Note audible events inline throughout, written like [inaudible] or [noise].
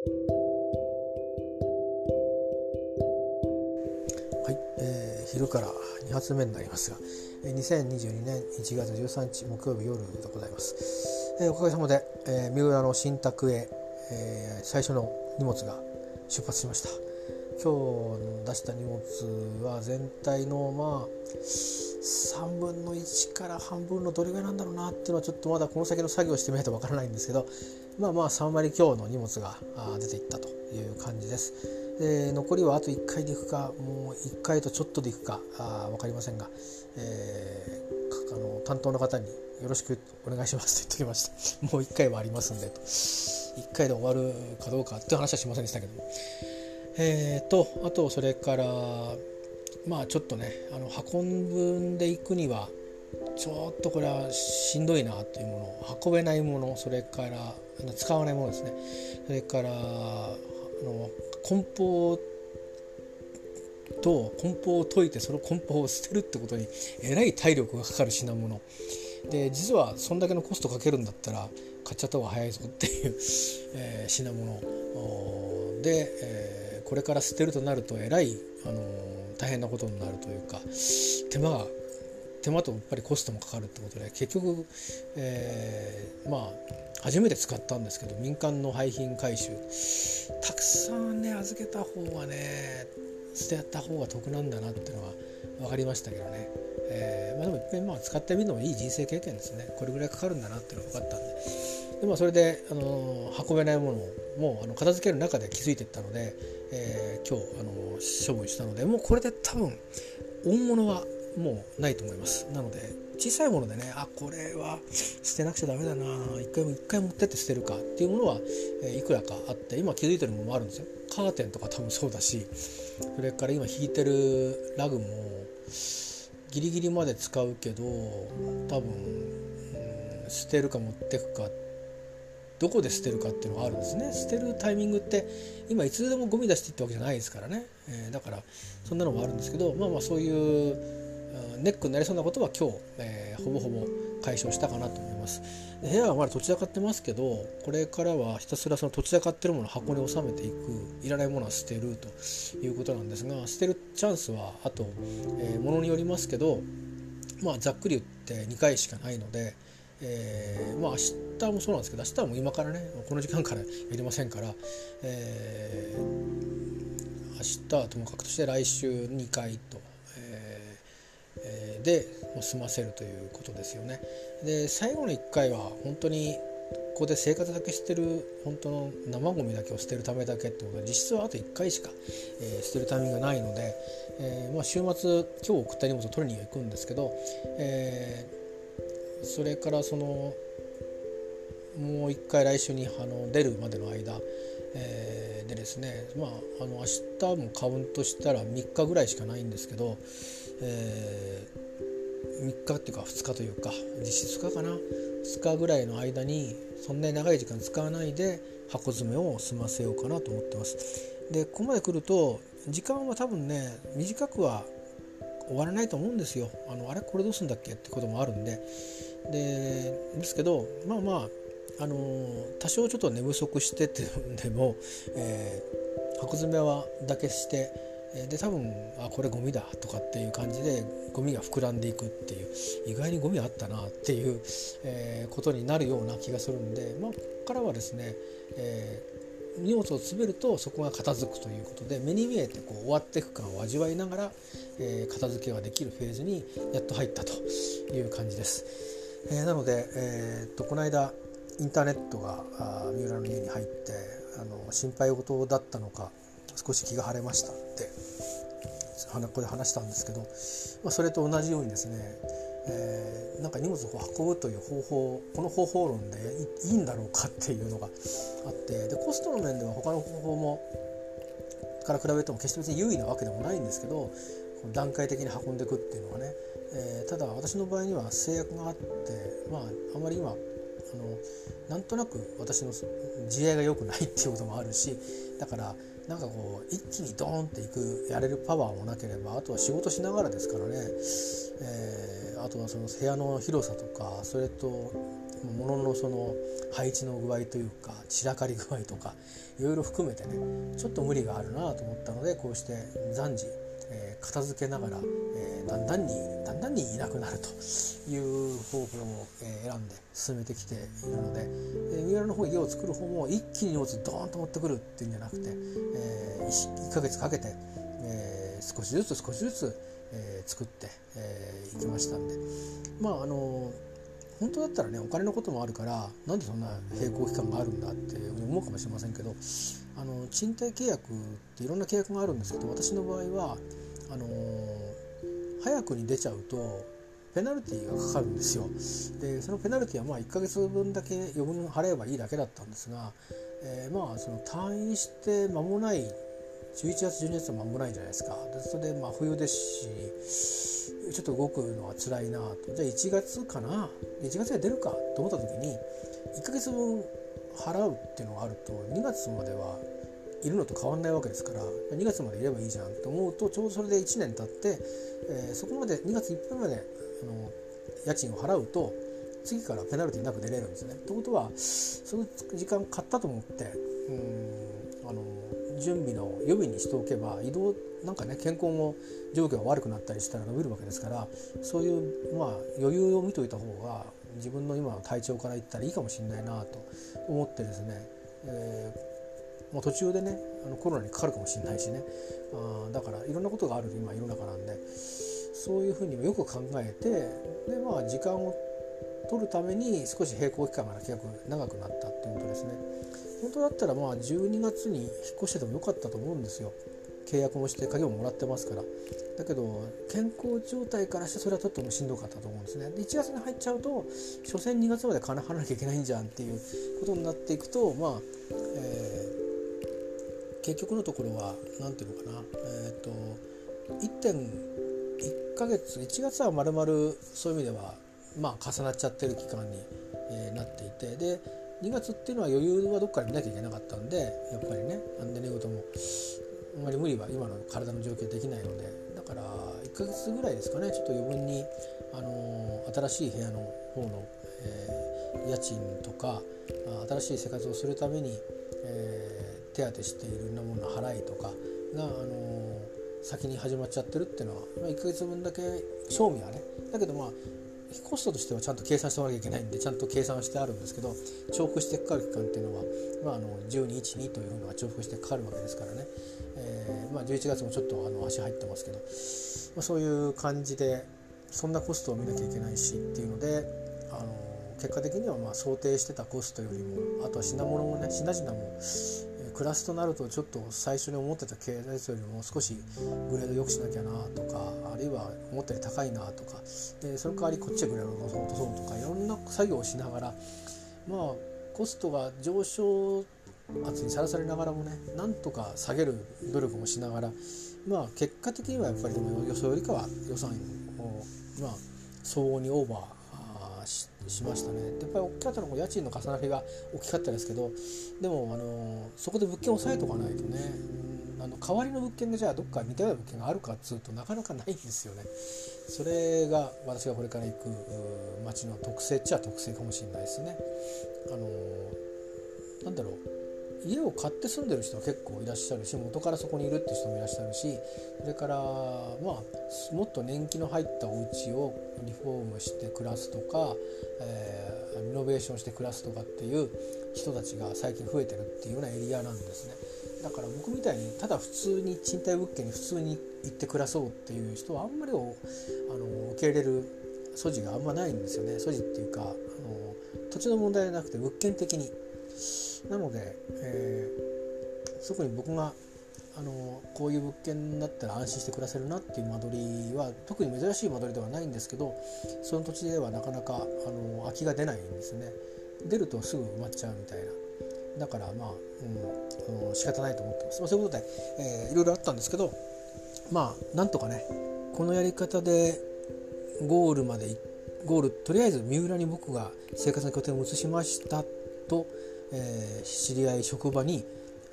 はい、えー、昼から2発目になりますがえ2022年1月13日木曜日夜でございます、えー、おかげさまで、えー、三浦の新宅へ、えー、最初の荷物が出発しました。今日出した荷物は全体のまあ3分の1から半分のどれぐらいなんだろうなっていうのはちょっとまだこの先の作業してみないとわからないんですけどまあまあ3割強の荷物が出ていったという感じです。で残りはあと1回でいくかもう1回とちょっとでいくかあ分かりませんが、えー、あの担当の方によろしくお願いしますと言ってきました。[laughs] もう1回はありますんでと。1回で終わるかどうかっていう話はしませんでしたけども。えーとあとそれからまあちょっとねあの運んでいくにはちょっとこれはしんどいなというもの運べないものそれから使わないものですね。それからあの梱包と梱包を解いてその梱包を捨てるってことにえらい体力がかかる品物。で実はそんだけのコストかけるんだったら買っちゃった方が早いぞっていう、[laughs] えー、品物。で、えー、これから捨てるとなるとえらい、あのー、大変なことになるというか手間が手間とやっぱりコストもかかるってことで結局、えー、まあ初めて使ったんですけど民間の廃品回収。たくさんね預けた方がね捨てた方が得なんだなっていうのは分かりましたけどね、えー、まあ、でもいっぺんまあ使ってみるのもいい人生経験ですね。これぐらいかかるんだなっていうのが分かったんで。で、まあ、それで、あの運べないものもあの片付ける中で気づいていったので、えー、今日、あの処分したのでもうこれで多分大物はもうないと思います。なので小さいものでねあこれは捨てなくちゃダメだな一回も一回持ってって捨てるかっていうものは、えいくらかあって今気づいてるものもあるんですよ。カーテンとか多分そうだしそれから今引いてるラグもギリギリまで使うけど多分、捨てるか持ってくかどこで捨てるかっていうのがあるんですね。捨てるタイミングって今いつでもゴミ出していったわけじゃないですからね、えー、だからそんなのもあるんですけどまあまあそういうネックになりそうなことは今日、えー、ほぼほぼ解消したかなと思います。部屋はまだ土地高ってますけどこれからはひたすらその土地高ってるものを箱に収めていくいらないものは捨てるということなんですが捨てるチャンスはあと、えー、ものによりますけどまあざっくり言って2回しかないので、えー、まあ明日もそうなんですけど明日はもう今からねこの時間から [laughs] やりませんから、えー、明日はともかくとして来週2回とで済ませるということですよね。で最後の1回は本当にここで生活だけしてる本当の生ゴミだけを捨てるためだけってことで実質はあと1回しか、えー、捨てるタイミングがないので、えー、まあ、週末今日送った荷物を取りに行くんですけど、えー、それからそのもう1回来週にあの出るまでの間、えでですねまああの明日もカウントしたら3日ぐらいしかないんですけど、え3日っていうか2日というか実質2日かな2日ぐらいの間にそんなに長い時間使わないで箱詰めを済ませようかなと思ってます。でここまで来ると時間は多分ね短くは終わらないと思うんですよ。あのあれこれどうするんだっけ？ってこともあるんででですけどまあまああの多少ちょっと寝不足しててでも、[laughs] えー、箱詰めはだけしてで多分あこれゴミだとかっていう感じでゴミが膨らんでいくっていう意外にゴミあったなっていう、えー、ことになるような気がするんで、まあ、ここからはですね、えー、荷物を詰めるとそこが片付くということで目に見えてこう終わっていく感を味わいながら、えー、片付けができるフェーズにやっと入ったという感じです。え、なので、え、っとこの間インターネットが三浦の家に入ってあの心配事だったのか少し気が晴れましたってここで話したんですけど、まあ、それと同じようにですね、えー、なんか荷物を運ぶという方法この方法論でいいんだろうかっていうのがあってでコストの面では他の方法もから比べても決して別に優位なわけでもないんですけど段階的に運んでいくっていうのはね、えー、ただ私の場合には制約があってまああんまり今あのなんとなく私の自衛が良くないっていうこともあるしだからなんかこう一気にドーンっていくやれるパワーもなければあとは仕事しながらですからね、えー、あとはその部屋の広さとかそれと物のその配置の具合というか散らかり具合とかいろいろ含めてねちょっと無理があるなと思ったのでこうして暫時、えー、片付けながら、えー、だんだんにだんだんにいなくなるという方法を、え選んで進めてきているので、え三浦の方家を作る方も一気に荷物ドーンと持ってくるっていうんじゃなくて、え 1, 1ヶ月かけて、え少しずつ少しずつ、え作って、えいきましたんで。まああの本当だったらねお金のこともあるからなんでそんな並行期間があるんだって思うかもしれませんけどあの賃貸契約っていろんな契約があるんですけど私の場合はあの早くに出ちゃうとペナルティがかかるんですよ。でそのペナルティはまあ1ヶ月分だけ余分払えばいいだけだったんですが、えー、まあその退院して間もない11月12月は間もないじゃないですか。でそれでまあ冬ですしちょっと動くのは辛いなと。じゃあ1月かな？1月で出るかと思った時に1ヶ月分払うっていうのがあると2月まではいるのと変わんないわけですから2月までいればいいじゃんと思うとちょうどそれで1年経って、えー、そこまで2月いっぱいまであの家賃を払うと次からペナルティなく出れるんですね。ということはその時間買ったと思ってうんあの準備の予備にしておけば移動なんかね健康も状況が悪くなったりしたら伸びるわけですからそういうまあ余裕を見といた方が自分の今の体調から言ったらいいかもしれないなと思ってですね、えー、もう途中でねあのコロナにかかるかもしれないしねあだからいろんなことがある今世の中なんでそういうふうによく考えてでまあ時間を取るために少し並行期間が結構長くなったっていうことですね。本当だったらまあ12月に引っ越しててもよかったと思うんですよ。契約もして鍵ももらってますからだけど健康状態からしてそれはちょっともしんどかったと思うんですね。で1月に入っちゃうと所詮2月まで金払わなきゃいけないんじゃんっていうことになっていくとまあ、えー、結局のところは何ていうのかな。えっ、ー、と1.1ヶ月1月はまるまるそういう意味ではまあ重なっちゃってる期間に、えー、なっていて。で2月っていうのは余裕はどっかで見なきゃいけなかったんでやっぱりね安全寝事もあんまり無理は今の体の状況できないのでから1ヶ月ぐらいですかねちょっと余分に、あのー、新しい部屋の方の、えー、家賃とか新しい生活をするために、えー、手当てしているようなものの払いとかが、あの先に始まっちゃってるっていうのは、まあ、1ヶ月分だけ賞味はねだけどまあコストとしてはちゃんと計算しておかなきゃいけないんでちゃんと計算してあるんですけど重複してかかる期間っていうのは、まあ、あの1212というのが重複してかかるわけですからね、まあ、11月もちょっとあの足入ってますけど、まあ、そういう感じでそんなコストを見なきゃいけないしっていうのであの結果的にはまあ想定してたコストよりもあとは品物もね品々もクラスとなるとちょっと最初に思ってた経済よりも少しグレード良くしなきゃなとかあるいは思ったより高いなとかでその代わりこっちはグレードを落とそうとかいろんな作業をしながらまあコストが上昇圧にさらされながらもねなんとか下げる努力もしながらまあ結果的にはやっぱりでも予想よりかは予算をまあ相応にオーバーしましたね。やっぱり大きかったのは家賃の重なりが大きかったですけどでもあのそこで物件を抑えとかないとねあの代わりの物件がじゃあどっか似たような物件があるかっつうとなかなかないんですよね。それが私がこれから行く町の特性っちゃ特性かもしれないですね。あのなんだろう。家を買って住んでる人は結構いらっしゃるし元からそこにいるって人もいらっしゃるしそれからまあもっと年季の入ったお家をリフォームして暮らすとか、えー、リノベーションして暮らすとかっていう人たちが最近増えてるっていうようなエリアなんですね。だから僕みたいにただ普通に賃貸物件に普通に行って暮らそうっていう人はあんまりあの受け入れる素地があんまないんですよね。素地っていうかあの土地の問題じゃなくて物件的に。なので、えー、特に僕があのこういう物件だったら安心して暮らせるなっていう間取りは特に珍しい間取りではないんですけどその土地ではなかなかあの空きが出ないんですね。出るとすぐ埋まっちゃうみたいな。だからまあ、うん、仕方ないと思ってます、まあ、そういうことで、えー、いろいろあったんですけどまあなんとかねこのやり方でゴールまでゴールとりあえず三浦に僕が生活の拠点を移しましたとえー、知り合い職場に、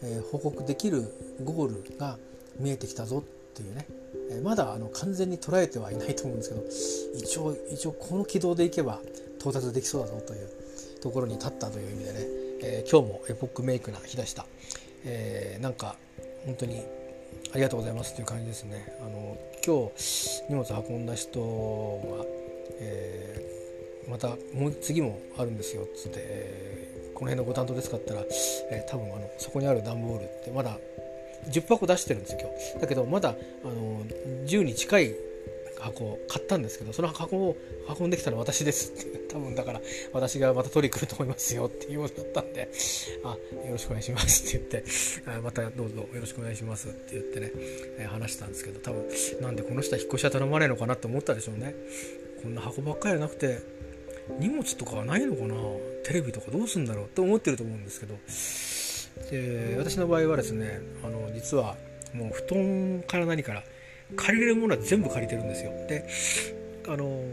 えー、報告できるゴールが見えてきたぞっていうね、えー、まだあの完全に捉えてはいないと思うんですけど一応一応この軌道でいけば到達できそうだぞという、ところに立ったという意味でね、えー、今日もエポックメイクな日でした、え、なんか本当にありがとうございますという感じですね。あの今日荷物運んだ人が、え、またもう次もあるんですよっつって、えー、この辺のご担当ですかったら、えー、多分あのそこにある段ボールってまだ10箱出してるんですよ今日。だけどまだあの10に近い箱を買ったんですけどその箱を運んできたのは私です。っ [laughs] て多分だから私がまた取り来ると思いますよっていうことだったんであよろしくお願いしますって言ってまたどうぞよろしくお願いしますって言ってね、え話したんですけど多分なんでこの人は引っ越しは頼まれるのかなって思ったでしょうね。こんな箱ばっかりじゃなくて荷物とかはないのかな？テレビとかどうすんだろうと思ってると思うんですけど。で私の場合はですねあの実はもう布団から何から借りれるものは全部借りてるんですよ。であの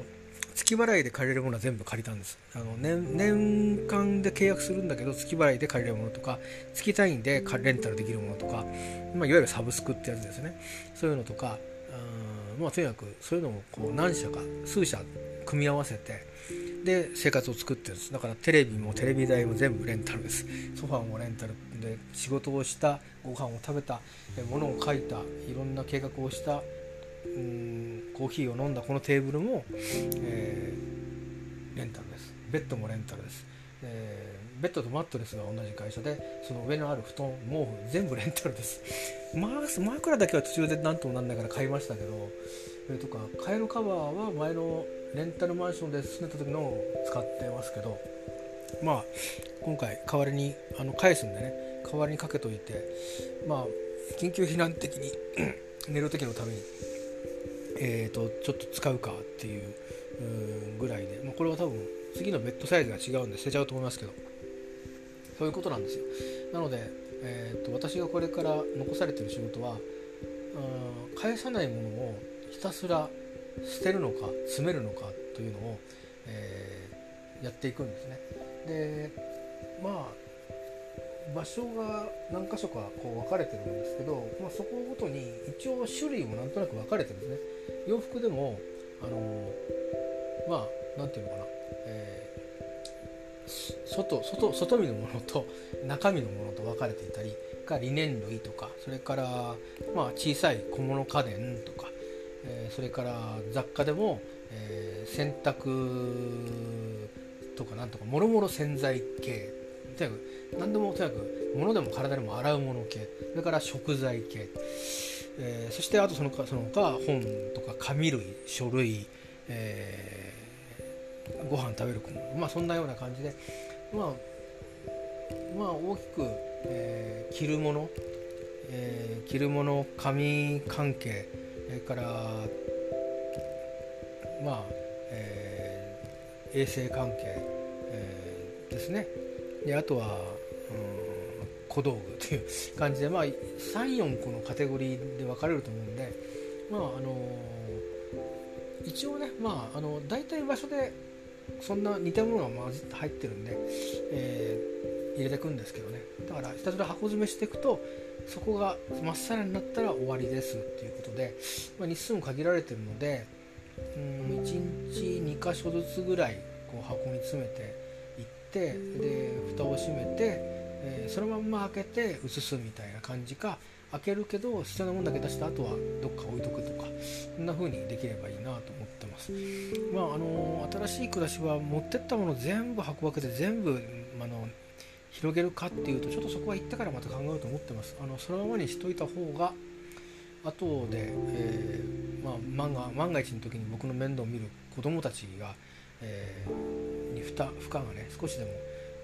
月払いで借りれるものは全部借りたんです。あの年年間で契約するんだけど月払いで借りれるものとか月単位でレンタルできるものとか、まあ、いわゆるサブスクってやつですね。そういうのとかまあ、とにかくそういうのをこう何社か数社組み合わせてで生活を作ってるんです。だからテレビもテレビ台も全部レンタルです。ソファーもレンタルで仕事をしたご飯を食べた物を書いたいろんな計画をしたうんコーヒーを飲んだこのテーブルも、えー、レンタルです。ベッドもレンタルです、えー、ベッドとマットレスが同じ会社でその上のある布団毛布全部レンタルです。まあ枕だけは途中で何ともなんないから買いましたけどそれとか替えのカバーは前のレンタルマンションで住んでた時のを使ってますけどまあ今回代わりにあの返すんでね代わりにかけといてまあ緊急避難的に寝る時のためにえーと、ちょっと使うかっていうぐらいで、まあ、これは多分次のベッドサイズが違うんで捨てちゃうと思いますけどそういうことなんですよ。なので、えーと、私がこれから残されてる仕事は返さないものをひたすら捨てるのか詰めるのかというのを、えー、やっていくんですね。でまあ場所が何箇所かこう分かれてるんですけど、まあ、そこごとに一応種類もなんとなく分かれてるんですね。洋服でもあの、まあ何て言うのかな、えー、外外外身のものと中身のものと分かれていたりがリネン類とかそれから、まあ、小さい小物家電とか、え、それから雑貨でも、え洗濯とかなんとかもろもろ洗剤系。とにかく何でもとにかく物でも体でも洗うもの系。それから食材系、えー、そしてあとそのかその他本とか紙類書類、えー、ご飯食べるものまあそんなような感じで。まあまあ大きく、えー、着るもの、えー、着るもの紙関係。それからまあ、えー、衛生関係、えー、ですね。であとは、うん、小道具という感じで、まあ、34個のカテゴリーで分かれると思うんで、まああの一応ね、まあ、あの大体場所でそんな似たものが混じって入ってるんで、え、入れていくんですけどね。だからひたすら箱詰めしていくとそこがまっさらになったら終わりですっていうことで、まあ、日数も限られてるのでうん1日2箇所ずつぐらいこう箱に詰めていってで蓋を閉めて、えー、そのまんま開けて移すみたいな感じか開けるけど必要なものだけ出した後はどっか置いとくとかそんな風にできればいいなと思ってます。まああの新しい暮らしは持ってったもの全部箱分けて全部あの広げるかっていうとちょっとそこは行ってからまた考えようと思ってます。あのそのままにしといた方が後で、えー、まあ、万が万が一の時に僕の面倒を見る子供たちが、えー、に負担負荷がね少しでも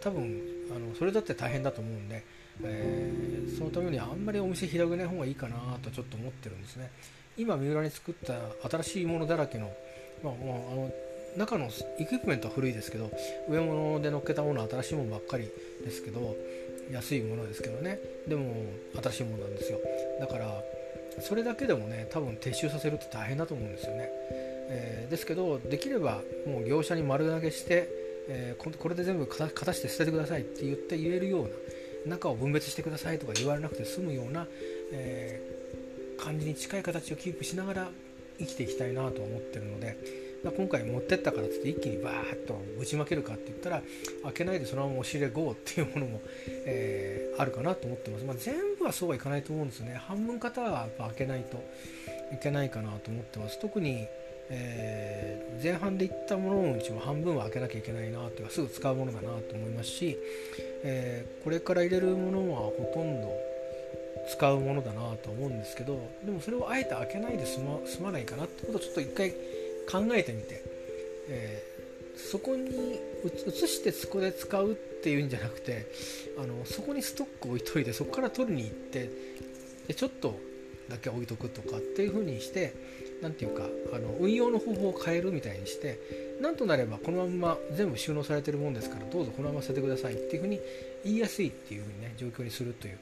多分あのそれだって大変だと思うんで、えー、そのためにあんまりお店広げない方がいいかなとちょっと思ってるんですね。今三浦に作った新しいものだらけの,、まあ、あの中のエクイプメントは古いですけど上物で乗っけたもの新しいものばっかりですけど安いものですけどね。でも新しいものなんですよ。だからそれだけでもね多分撤収させるって大変だと思うんですよね。えー、ですけどできればもう業者に丸投げして、えー、これで全部片して捨ててくださいって言って言えるような中を分別してくださいとか言われなくて済むような、えー、感じに近い形をキープしながら生きていきたいなと思ってるので、今回持ってったからって一気にバーッとぶちまけるかって言ったら開けないでそのまま押し入れ GO っていうものも、えー、あるかなと思ってます、まあ、全部はそうはいかないと思うんですよね。半分方はやっぱ開けないといけないかなと思ってます。特にえー、前半でいったもののうちも半分は開けなきゃいけないなというかすぐ使うものだなと思いますし、えー、これから入れるものはほとんど使うものだなと思うんですけどでもそれをあえて開けないで済ま済まないかなってことをちょっと一回考えてみて、えー、そこに移してそこで使うっていうんじゃなくてあのそこにストック置いといてそこから取りに行ってでちょっとだけ置いとくとかっていう風にして何て言うかあの運用の方法を変えるみたいにしてなんとなればこのまま全部収納されてるもんですからどうぞこのまま捨ててくださいっていう風に言いやすいっていう風にね状況にするという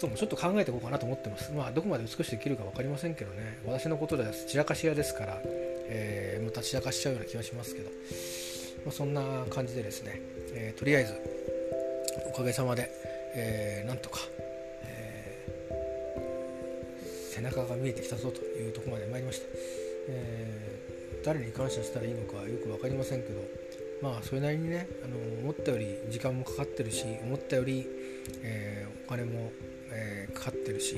こともちょっと考えていこうかなと思ってます。まあ、どこまで美しくできるか分かりませんけどね、私のことでは散らかし屋ですから、えー、また散らかしちゃうような気がしますけど、まあ、そんな感じでですね、えー、とりあえず、おかげさまで、えー、なんとか、えー、背中が見えてきたぞというところまで参りました。えー、誰に感謝したらいいのかよく分かりませんけど、まあそれなりにねあの思ったより時間もかかってるし思ったより、えー、お金もえー、かかってるし、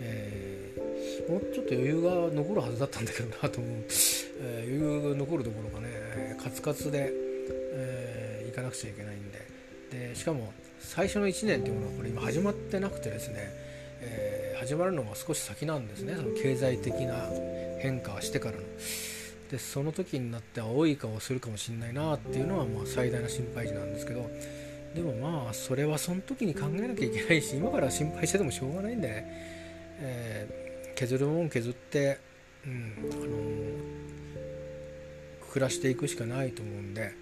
えー、もうちょっと余裕が残るはずだったんだけどなと思う、えー、余裕が残るところがねカツカツで、えー、行かなくちゃいけないんで。でしかも最初の1年っていうものはこれ今始まってなくてですね、えー、始まるのが少し先なんですね。その経済的な変化してからの。でその時になって青い顔をするかもしれないなっていうのはまあ最大の心配事なんですけどでもまあそれはその時に考えなきゃいけないし今から心配しててもしょうがないんでね、えー、削るもん削って、うんあのー、暮らしていくしかないと思うんで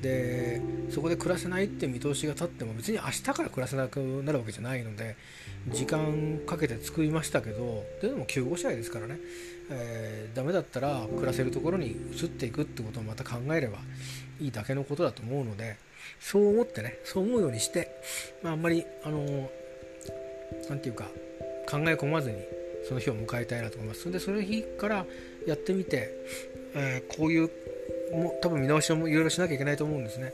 でそこで暮らせないって見通しが立っても別に明日から暮らせなくなるわけじゃないので時間かけて作りましたけどでも救護者ですからね、えー、ダメだったら暮らせるところに移っていくってことをまた考えればいいだけのことだと思うので。そう思ってねそう思うようにして、まあ、あんまりあの何て言うか考え込まずにその日を迎えたいなと思います。でその日からやってみて、えー、こういうも多分見直しをいろいろしなきゃいけないと思うんですね。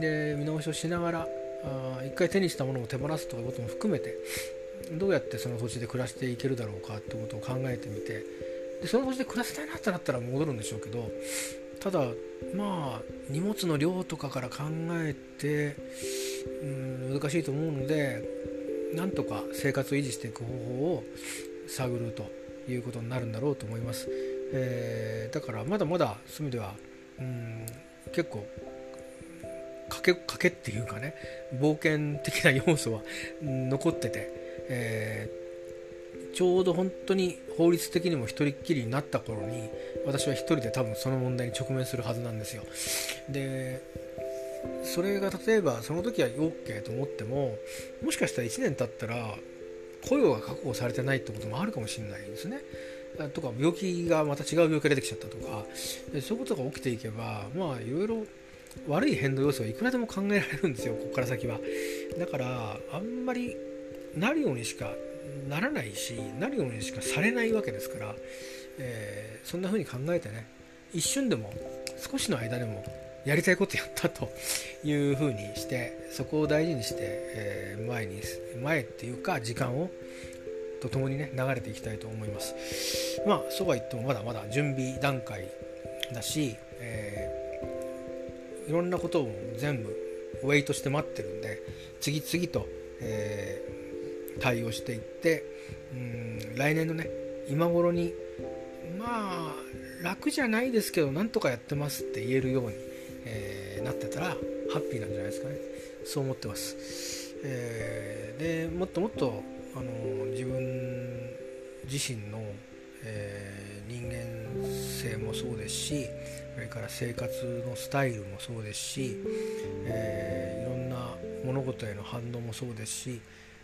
で見直しをしながらあ一回手にしたものを手放すとかいうことも含めてどうやってその土地で暮らしていけるだろうかってことを考えてみてでその土地で暮らせたいなってなったら戻るんでしょうけどただまあ荷物の量とかから考えてうん難しいと思うのでなんとか生活を維持していく方法を探るということになるんだろうと思います、えー、だからまだまだそういう意味ではうん結構賭け賭けっていうかね冒険的な要素は [laughs] 残ってて、えーちょうど本当に法律的にも一人っきりになった頃に私は一人で多分その問題に直面するはずなんですよ。でそれが例えばその時は OK と思ってももしかしたら1年経ったら雇用が確保されてないってこともあるかもしれないですね。とか病気がまた違う病気が出てきちゃったとか。そういうことが起きていけばまあいろいろ悪い変動要素はいくらでも考えられるんですよここから先は。だからあんまりなるようにしかならないしなるようにしかされないわけですから、えー、そんな風に考えてね一瞬でも少しの間でもやりたいことやったという風にしてそこを大事にして、えー、前に前っていうか時間をとともにね流れていきたいと思います。まあそうは言ってもまだまだ準備段階だし、えー、いろんなことを全部ウェイトして待ってるんで次々と、えー対応していってうん来年のね今頃にまあ楽じゃないですけどなんとかやってますって言えるように、えー、なってたらハッピーなんじゃないですかね。そう思ってます、えー、でもっともっとあの自分自身の、えー、人間性もそうですしそれから生活のスタイルもそうですし、えー、いろんな物事への反応もそうですし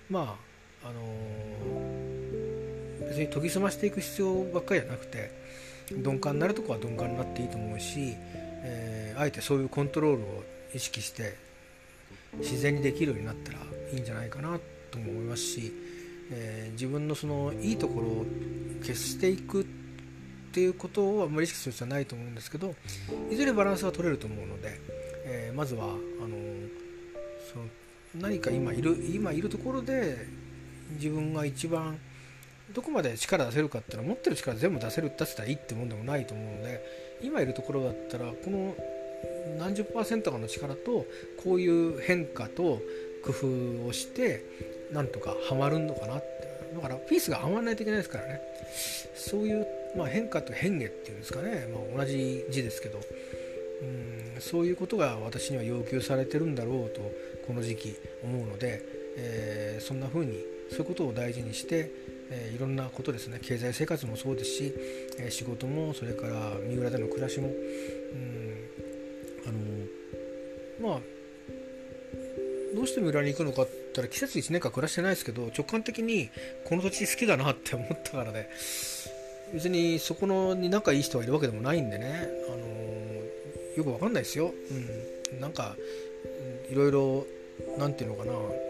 まああの、別に研ぎ澄ましていく必要ばっかりじゃなくて鈍感になるとこは鈍感になっていいと思うし、えー、あえてそういうコントロールを意識して自然にできるようになったらいいんじゃないかなとも思いますし、えー、自分のそのいいところを消していくっていうことをあまり意識する必要はないと思うんですけどいずれバランスは取れると思うので、えー、まずはあのその何か今いる今いるところで自分が一番どこまで力出せるかっていうのは持ってる力全部出せる出せたらいいってもんでもないと思うので今いるところだったらこの何十パーセントかの力とこういう変化と工夫をしてなんとかはまるのかなってだからピースがはまらないといけないですからね。そういう、まあ、変化と変化っていうんですかね、まあ、同じ字ですけど。うんそういうことが私には要求されてるんだろうとこの時期思うので、えー、そんな風にそういうことを大事にして、えー、いろんなことですね。経済生活もそうですし、えー、仕事もそれから三浦での暮らしもうんあのまあどうして三浦に行くのかって言ったら季節1年間暮らしてないですけど直感的にこの土地好きだなって思ったからで、別にそこのに仲いい人がいるわけでもないんでね、あのよくわかんないですよ、うん、なんかいろいろ何て言うのかな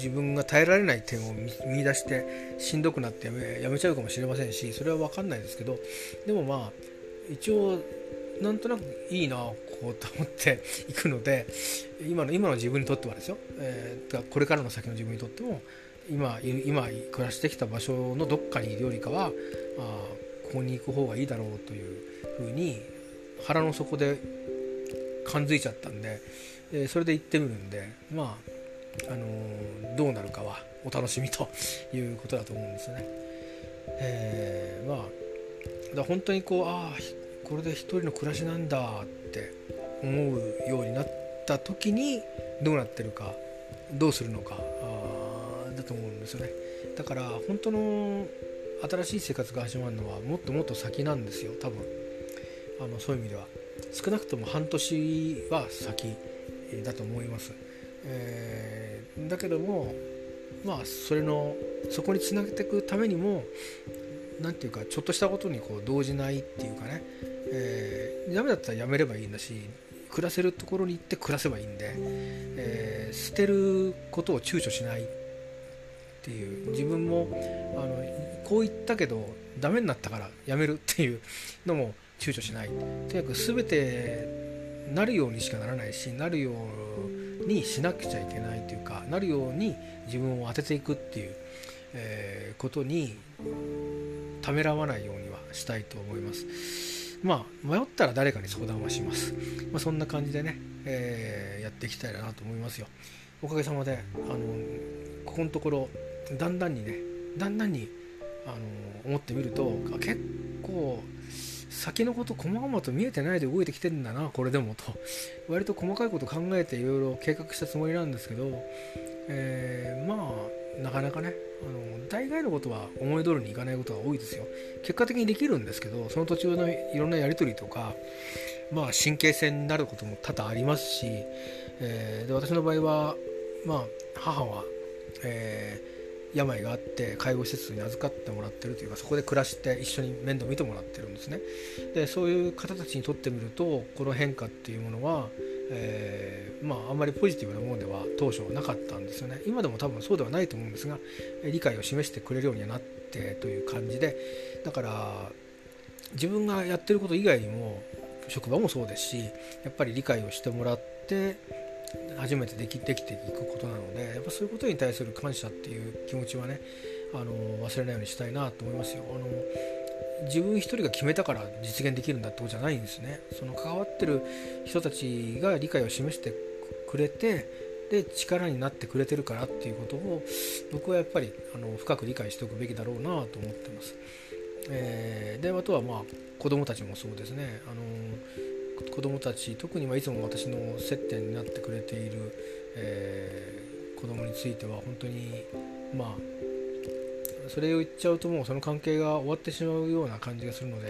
自分が耐えられない点を見出してしんどくなってやめやめちゃうかもしれませんしそれは分かんないですけどでもまあ一応なんとなくいいなこうと思って [laughs] いくので今の今の自分にとってはですよ、えー、これからの先の自分にとっても今今暮らしてきた場所のどっかにいるよりかはあここに行く方がいいだろうというふうに腹の底で感づいちゃったんで、えそれで行ってみるんでまあ、あのー、どうなるかはお楽しみということだと思うんですね。えー、まあだ本当にこうああこれで一人の暮らしなんだって思うようになった時にどうなってるかどうするのかだと思うんですよね。だから本当の新しい生活が始まるのはもっともっと先なんですよ多分。あのそういう意味では。少なくとも半年は先だと思います、えー、だけどもまあそれのそこにつなげていくためにも何て言うかちょっとしたことにこう動じないっていうかね、えー、ダメだったらやめればいいんだし暮らせるところに行って暮らせばいいんで、えー、捨てることを躊躇しないっていう。自分もあのこう言ったけどダメになったからやめるっていう [laughs] のも躊躇しない。とにかく全てなるようにしかならないしなるようにしなくちゃいけないというかなるように自分を当てていくっていう、えー、ことにためらわないようにはしたいと思います。まあ迷ったら誰かに相談はします。まあ、そんな感じでね、えー、やっていきたいなと思いますよ。おかげさまであのここのところだんだんにねだんだんにあの思ってみると結構先のこと細々と見えてないで動いてきてるんだなこれでもと。割と細かいこと考えていろいろ計画したつもりなんですけど、えー、まあなかなかねあの大概のことは思い通りにいかないことが多いですよ。結果的にできるんですけどその途中のいろんなやり取りとかまあ神経戦になることも多々ありますし、えー、で私の場合はまあ母は、え病があって介護施設に預かってもらってるというかそこで暮らして一緒に面倒見てもらってるんですね。でそういう方たちにとってみるとこの変化っていうものは、えー、まああんまりポジティブなものでは当初はなかったんですよね。今でも多分そうではないと思うんですが理解を示してくれるようにはなってという感じでだから自分がやってること以外にも職場もそうですしやっぱり理解をしてもらって初めてできできていくことなのでやっぱそういうことに対する感謝っていう気持ちはねあの忘れないようにしたいなと思いますよ。あの自分一人が決めたから実現できるんだってことじゃないんですね。その関わってる人たちが理解を示してくれてで力になってくれてるからっていうことを僕はやっぱりあの深く理解しておくべきだろうなと思ってます。えー、であとはまあ子供たちもそうですね。あの子供たち特にはいつも私の接点になってくれている、えー、子供については本当にまあそれを言っちゃうともうその関係が終わってしまうような感じがするので、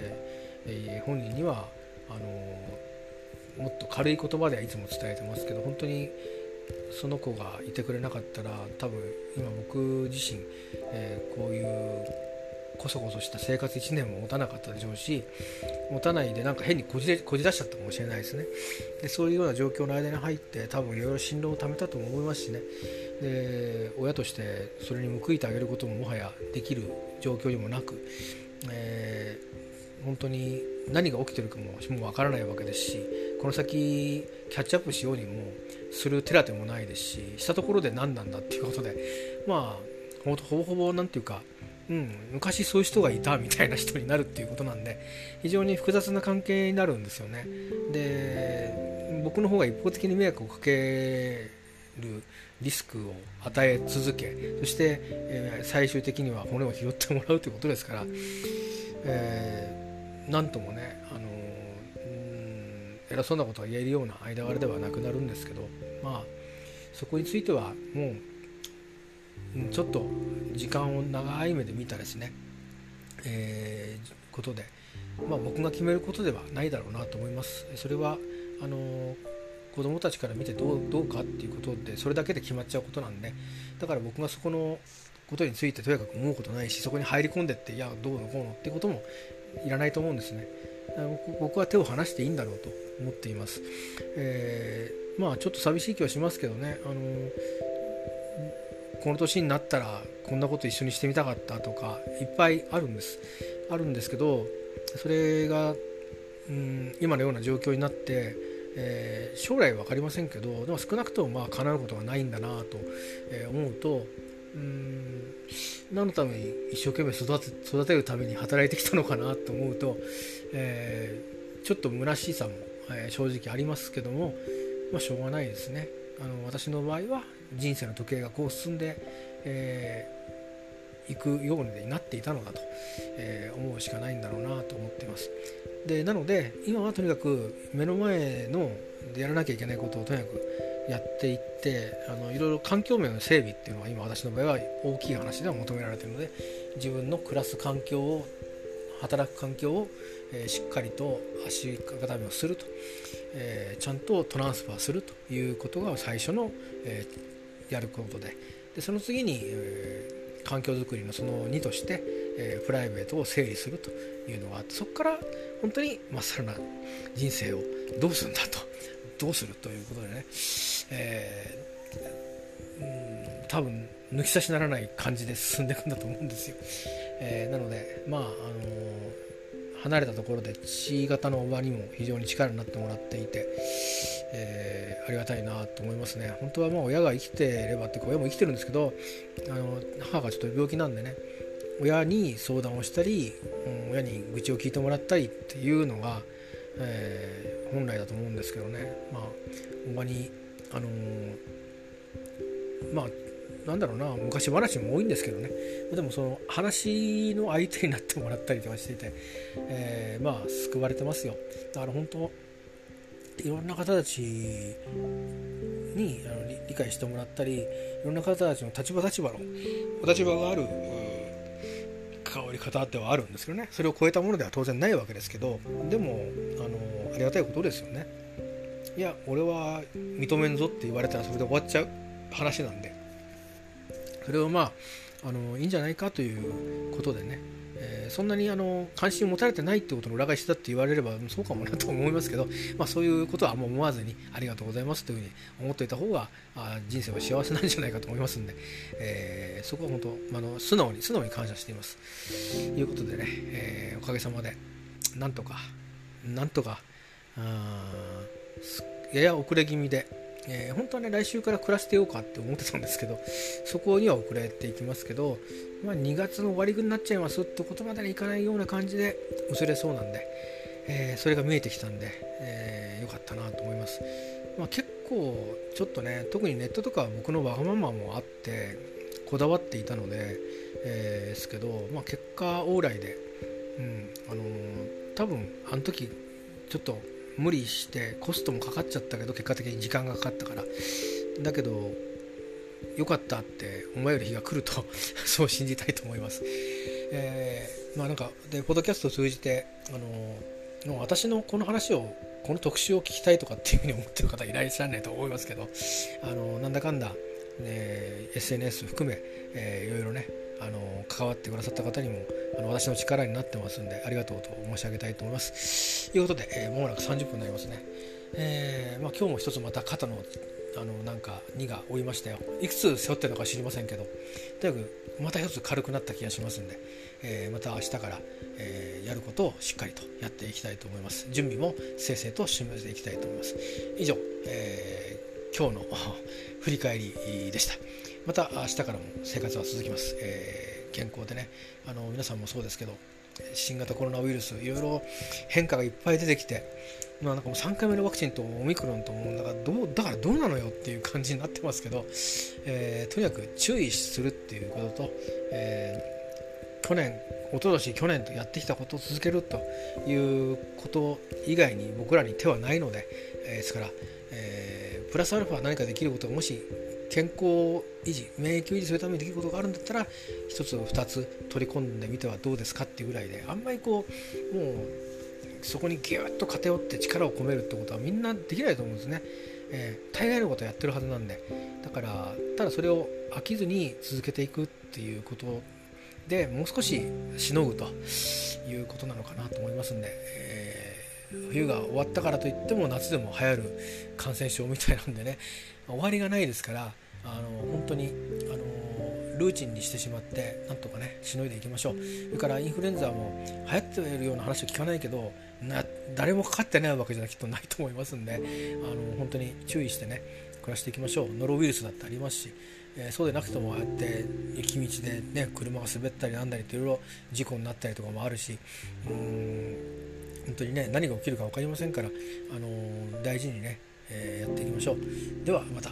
えー、本人にはあのもっと軽い言葉ではいつも伝えてますけど本当にその子がいてくれなかったら多分今僕自身、えー、こういうこそこそした生活1年も持たなかったでしょうし持たないでなんか変にこじれこじ出しちゃったかもしれないですね。でそういうような状況の間に入って多分いろいろ進路を貯めたと思いますしね。で親としてそれに報いてあげることももはやできる状況にもなくえー、本当に何が起きてるかももわからないわけですしこの先キャッチアップしようにもする手立てもないですししたところで何なんだっていうことでまあほぼほぼ何て言うかうん、昔そういう人がいたみたいな人になるっていうことなんで非常に複雑な関係になるんですよね。で僕の方が一方的に迷惑をかけるリスクを与え続けそして、えー、最終的には骨を拾ってもらうということですから、えー、なんともね、あのー、偉そうなことが言えるような間柄ではなくなるんですけどまあそこについてはもうちょっと時間を長い目で見たですね、えー、ことで、まあ、僕が決めることではないだろうなと思います。それはあのー子供たちから見てどうどうかっていうことでそれだけで決まっちゃうことなんでだから僕がそこのことについてとやかく思うことないしそこに入り込んでっていやどうのこうのってこともいらないと思うんですね。僕は手を離していいんだろうと思っています、えー、まあちょっと寂しい気はしますけどね。あのこの年になったらこんなこと一緒にしてみたかったとかいっぱいあるんです。あるんですけどそれがうん今のような状況になってえー、将来分かりませんけどでも少なくともまあ叶うことがないんだなと、えー、思うとうん何のために一生懸命育て育てるために働いてきたのかなと思うと、えー、ちょっと虚しさも、え正直ありますけども、まあ、しょうがないですね。あの私の場合は人生の時計がこう進んで、えいくようになっていたのだと、え思うしかないんだろうなと思っています。でなので今はとにかく目の前のやらなきゃいけないことをとにかくやっていってあのいろいろ環境面の整備っていうのは今私の場合は大きい話では求められているので自分の暮らす環境を働く環境を、えー、しっかりと足固めをすると、えー、ちゃんとトランスファーするということが最初の、えー、やることで。でその次に、え環境づくりのその2として、えプライベートを整理するというのがあってそこから本当にまっさらな人生をどうするんだと。どうするということでね、えー、うん多分抜き差しならない感じで進んでいくんだと思うんですよ、えー、なのでまああのー、離れたところで地型のおばにも非常に力になってもらっていて、えー、ありがたいなと思いますね。本当はまあ親が生きてればって親も生きてるんですけどあの母がちょっと病気なんでね親に相談をしたり、うん、親に愚痴を聞いてもらったりっていうのが、えー、本来だと思うんですけどね。まあほんまにあのー、まあなんだろうな昔話も多いんですけどね。でもその話の相手になってもらったりとかしていて、えー、まあ救われてますよ。だから本当いろんな方たちにあの理解してもらったりいろんな方たちの立場立場のお立場がある関わり方ではあるんですけどね。それを超えたものでは当然ないわけですけどでもあのありがたいことですよね。いや俺は認めんぞって言われたらそれで終わっちゃう話なんで。それをまああのいいんじゃないかということでねえー、そんなにあの関心を持たれてないってことの裏返しだって言われればそうかもなと思いますけど、[laughs] まあ、そういうことはもう思わずにありがとうございますというふうに思っていた方があ人生は幸せなんじゃないかと思いますんで、えー、そこは本当あの素直に素直に感謝しています。ということでね、えー、おかげさまでなんとかなんとかやや遅れ気味でえー、本当はね来週から暮らしてようかって思ってたんですけどそこには遅れていきますけど、まあ、2月の終わりぐになっちゃいますってことまでにいかないような感じで薄れそうなんで、えー、それが見えてきたんで、えー、よかったなと思います、まあ、結構ちょっとね特にネットとかは僕のわがままもあってこだわっていたので、えー、ですけど、まあ、結果往来で、うんあのー、多分あの時ちょっと無理してコストもかかっちゃったけど結果的に時間がかかったからだけど良かったって思える日が来ると [laughs] そう信じたいと思います。えー、まあなんかでポッドキャストを通じてあのもう私のこの話をこの特集を聞きたいとかっていうふうに思ってる方いらっしゃらないと思いますけどあのなんだかんだ、え SNS 含め、えー、いろいろねあの関わってくださった方にもあの私の力になってますんでありがとうと申し上げたいと思います。ということで、えー、もうなく30分になりますね。えーまあ、今日も一つまた肩のあのなんか2が追いましたよ。いくつ背負ってるのか知りませんけどとにかくまた一つ軽くなった気がしますんで、えー、また明日から、えー、やることをしっかりとやっていきたいと思います。準備も正々と進めていきたいと思います。以上、えー、今日の [laughs] 振り返りでした。また明日からも生活は続きます、えー、健康でねあの皆さんもそうですけど新型コロナウイルスいろいろ変化がいっぱい出てきてまあ、なんかもう3回目のワクチンとオミクロンともだかどうだからどうなのよっていう感じになってますけど、えー、とにかく注意するっていうことと、えー、去年一昨年去年とやってきたことを続けるということ以外に僕らに手はないので、えー、ですから、えー、プラスアルファ何かできることがもし健康維持免疫維持するためにできることがあるんだったら1つ2つ取り込んでみてはどうですかっていうぐらいであんまりこうもうそこにギュッと偏って力を込めるってことはみんなできないと思うんですね、えー、大概のことやってるはずなんで。だからただそれを飽きずに続けていくっていうことでもう少ししのぐということなのかなと思いますんで、えー、冬が終わったからといっても夏でも流行る感染症みたいなんでね終わりがないですからあの本当にあのルーチンにしてしまってなんとかねしのいでいきましょう。それからインフルエンザも流行っているような話は聞かないけどな誰もかかってないわけじゃきっとないと思いますんであの本当に注意してね暮らしていきましょう。ノロウイルスだってありますし、えー、そうでなくてもああやって雪道でね車が滑ったりなんだりっていろいろ事故になったりとかもあるしうん本当にね何が起きるか分かりませんから、あの、大事にね、えー、やっていきましょうではまた。